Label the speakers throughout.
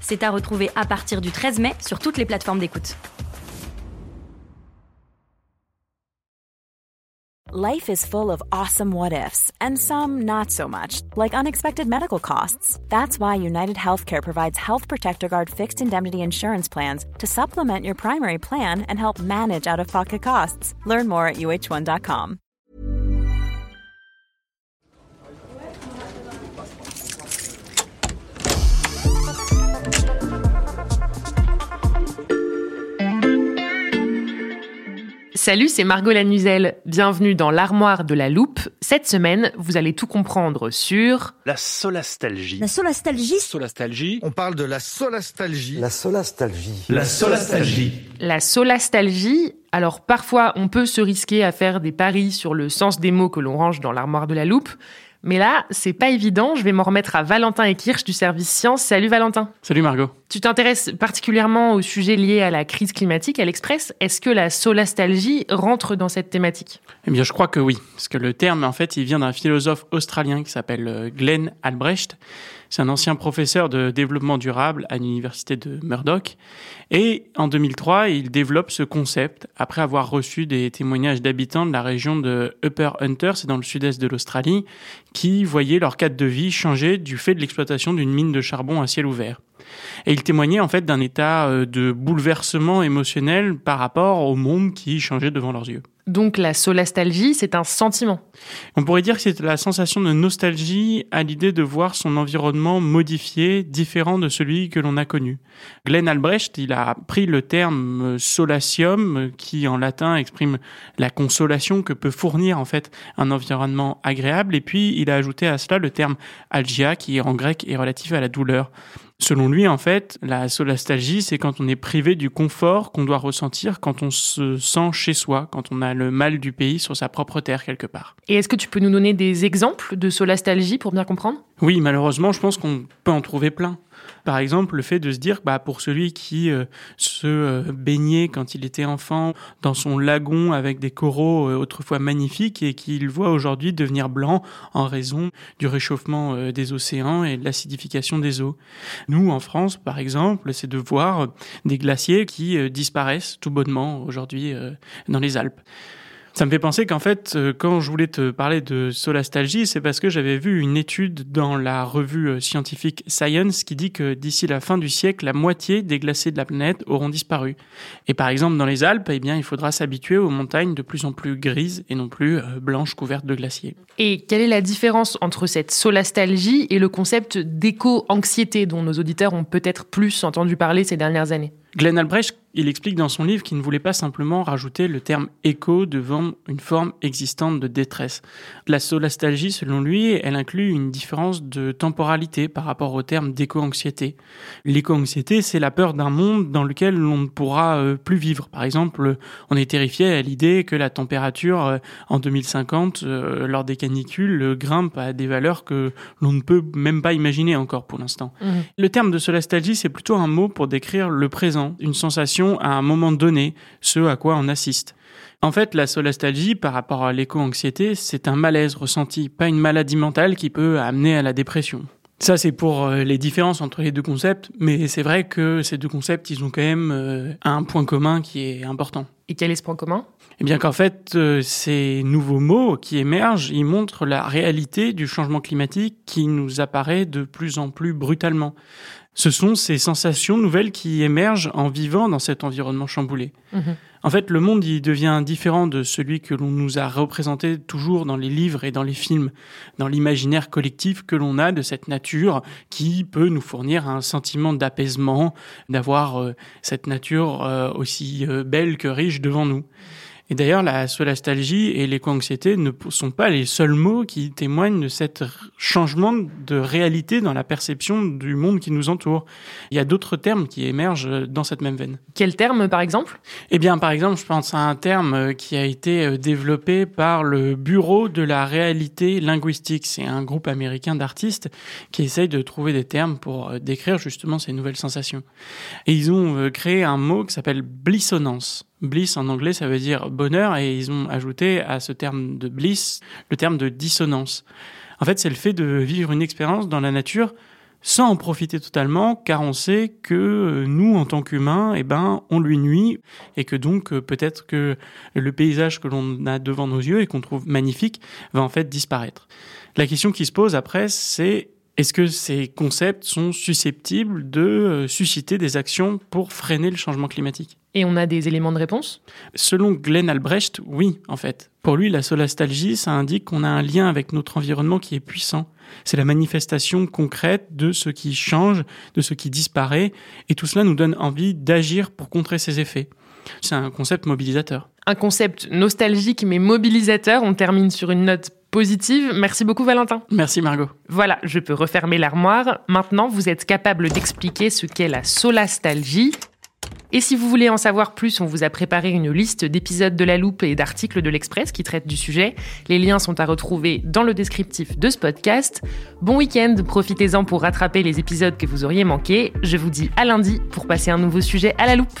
Speaker 1: C'est à retrouver à partir du 13 mai sur toutes les plateformes d'écoute.
Speaker 2: Life is full of awesome what ifs, and some not so much, like unexpected medical costs. That's why United Healthcare provides Health Protector Guard fixed indemnity insurance plans to supplement your primary plan and help manage out of pocket costs. Learn more at uh1.com.
Speaker 3: Salut, c'est Margot Lanuzel. Bienvenue dans l'armoire de la loupe. Cette semaine, vous allez tout comprendre sur
Speaker 4: La solastalgie.
Speaker 5: La solastalgie
Speaker 6: Solastalgie.
Speaker 7: On parle de la solastalgie.
Speaker 8: La solastalgie.
Speaker 4: La solastalgie.
Speaker 3: la solastalgie. Alors parfois, on peut se risquer à faire des paris sur le sens des mots que l'on range dans l'armoire de la loupe. Mais là, c'est pas évident. Je vais m'en remettre à Valentin et Kirsch du service science. Salut Valentin.
Speaker 6: Salut Margot.
Speaker 3: Tu t'intéresses particulièrement au sujet lié à la crise climatique à l'Express. Est-ce que la solastalgie rentre dans cette thématique?
Speaker 6: Eh bien, je crois que oui. Parce que le terme, en fait, il vient d'un philosophe australien qui s'appelle euh, Glenn Albrecht. C'est un ancien professeur de développement durable à l'université de Murdoch. Et en 2003, il développe ce concept après avoir reçu des témoignages d'habitants de la région de Upper Hunter, c'est dans le sud-est de l'Australie, qui voyaient leur cadre de vie changer du fait de l'exploitation d'une mine de charbon à ciel ouvert. Et il témoignait en fait d'un état euh, de bouleversement émotionnel par rapport au monde qui changeait devant leurs yeux.
Speaker 3: Donc la solastalgie, c'est un sentiment.
Speaker 6: On pourrait dire que c'est la sensation de nostalgie à l'idée de voir son environnement modifié, différent de celui que l'on a connu. Glenn Albrecht, il a pris le terme solatium, qui en latin exprime la consolation que peut fournir en fait un environnement agréable, et puis il a ajouté à cela le terme algia, qui en grec est relatif à la douleur. Selon lui, en fait, la solastalgie, c'est quand on est privé du confort qu'on doit ressentir quand on se sent chez soi, quand on a le mal du pays sur sa propre terre quelque part.
Speaker 3: Et est-ce que tu peux nous donner des exemples de solastalgie pour bien comprendre?
Speaker 6: Oui, malheureusement, je pense qu'on peut en trouver plein. Par exemple, le fait de se dire, bah, pour celui qui euh, se euh, baignait quand il était enfant dans son lagon avec des coraux euh, autrefois magnifiques et qu'il voit aujourd'hui devenir blanc en raison du réchauffement des océans et de l'acidification des eaux. Nous, en France, par exemple, c'est de voir des glaciers qui disparaissent tout bonnement aujourd'hui dans les Alpes. Ça me fait penser qu'en fait, euh, quand je voulais te parler de solastalgie, c'est parce que j'avais vu une étude dans la revue euh, scientifique Science qui dit que d'ici la fin du siècle, la moitié des glaciers de la planète auront disparu. Et par exemple, dans les Alpes, eh bien, il faudra s'habituer aux montagnes de plus en plus grises et non plus euh, blanches couvertes de glaciers.
Speaker 3: Et quelle est la différence entre cette solastalgie et le concept d'éco-anxiété dont nos auditeurs ont peut-être plus entendu parler ces dernières années?
Speaker 6: Glenn Albrecht, il explique dans son livre qu'il ne voulait pas simplement rajouter le terme écho devant une forme existante de détresse. La solastalgie, selon lui, elle inclut une différence de temporalité par rapport au terme d'éco-anxiété. L'éco-anxiété, c'est la peur d'un monde dans lequel l'on ne pourra euh, plus vivre. Par exemple, on est terrifié à l'idée que la température euh, en 2050, euh, lors des canicules, grimpe à des valeurs que l'on ne peut même pas imaginer encore pour l'instant. Le terme de solastalgie, c'est plutôt un mot pour décrire le présent, une sensation à un moment donné, ce à quoi on assiste. En fait, la solastalgie, par rapport à l'éco-anxiété, c'est un malaise ressenti, pas une maladie mentale qui peut amener à la dépression. Ça, c'est pour euh, les différences entre les deux concepts, mais c'est vrai que ces deux concepts, ils ont quand même euh, un point commun qui est important.
Speaker 3: Et quel est ce point commun?
Speaker 6: Eh bien qu'en fait, euh, ces nouveaux mots qui émergent, ils montrent la réalité du changement climatique qui nous apparaît de plus en plus brutalement. Ce sont ces sensations nouvelles qui émergent en vivant dans cet environnement chamboulé.
Speaker 3: Mhm.
Speaker 6: En fait, le monde il devient différent de celui que l'on nous a représenté toujours dans les livres et dans les films, dans l'imaginaire collectif que l'on a de cette nature qui peut nous fournir un sentiment d'apaisement, d'avoir euh, cette nature euh, aussi euh, belle que riche devant nous. Et d'ailleurs, la solastalgie et l'éco-anxiété ne sont pas les seuls mots qui témoignent de cet changement de réalité dans la perception du monde qui nous entoure. Il y a d'autres termes qui émergent dans cette même veine.
Speaker 3: Quel terme, par exemple?
Speaker 6: Eh bien, par exemple, je pense à un terme qui a été développé par le Bureau de la réalité linguistique. C'est un groupe américain d'artistes qui essaye de trouver des termes pour décrire justement ces nouvelles sensations. Et ils ont créé un mot qui s'appelle blissonance. Bliss en anglais, ça veut dire bonheur, et ils ont ajouté à ce terme de bliss le terme de dissonance. En fait, c'est le fait de vivre une expérience dans la nature sans en profiter totalement, car on sait que nous, en tant qu'humains, eh ben, on lui nuit, et que donc peut-être que le paysage que l'on a devant nos yeux et qu'on trouve magnifique va en fait disparaître. La question qui se pose après, c'est est-ce que ces concepts sont susceptibles de euh, susciter des actions pour freiner le changement climatique?
Speaker 3: Et on a des éléments de réponse?
Speaker 6: Selon Glenn Albrecht, oui, en fait. Pour lui, la solastalgie, ça indique qu'on a un lien avec notre environnement qui est puissant. C'est la manifestation concrète de ce qui change, de ce qui disparaît, et tout cela nous donne envie d'agir pour contrer ces effets. C'est un concept mobilisateur.
Speaker 3: Un concept nostalgique mais mobilisateur. On termine sur une note positive. Merci beaucoup Valentin.
Speaker 6: Merci Margot.
Speaker 3: Voilà, je peux refermer l'armoire. Maintenant, vous êtes capable d'expliquer ce qu'est la solastalgie. Et si vous voulez en savoir plus, on vous a préparé une liste d'épisodes de La Loupe et d'articles de l'Express qui traitent du sujet. Les liens sont à retrouver dans le descriptif de ce podcast. Bon week-end, profitez-en pour rattraper les épisodes que vous auriez manqués. Je vous dis à lundi pour passer un nouveau sujet à la loupe.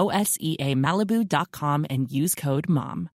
Speaker 5: OSEAMalibu.com and use code MOM.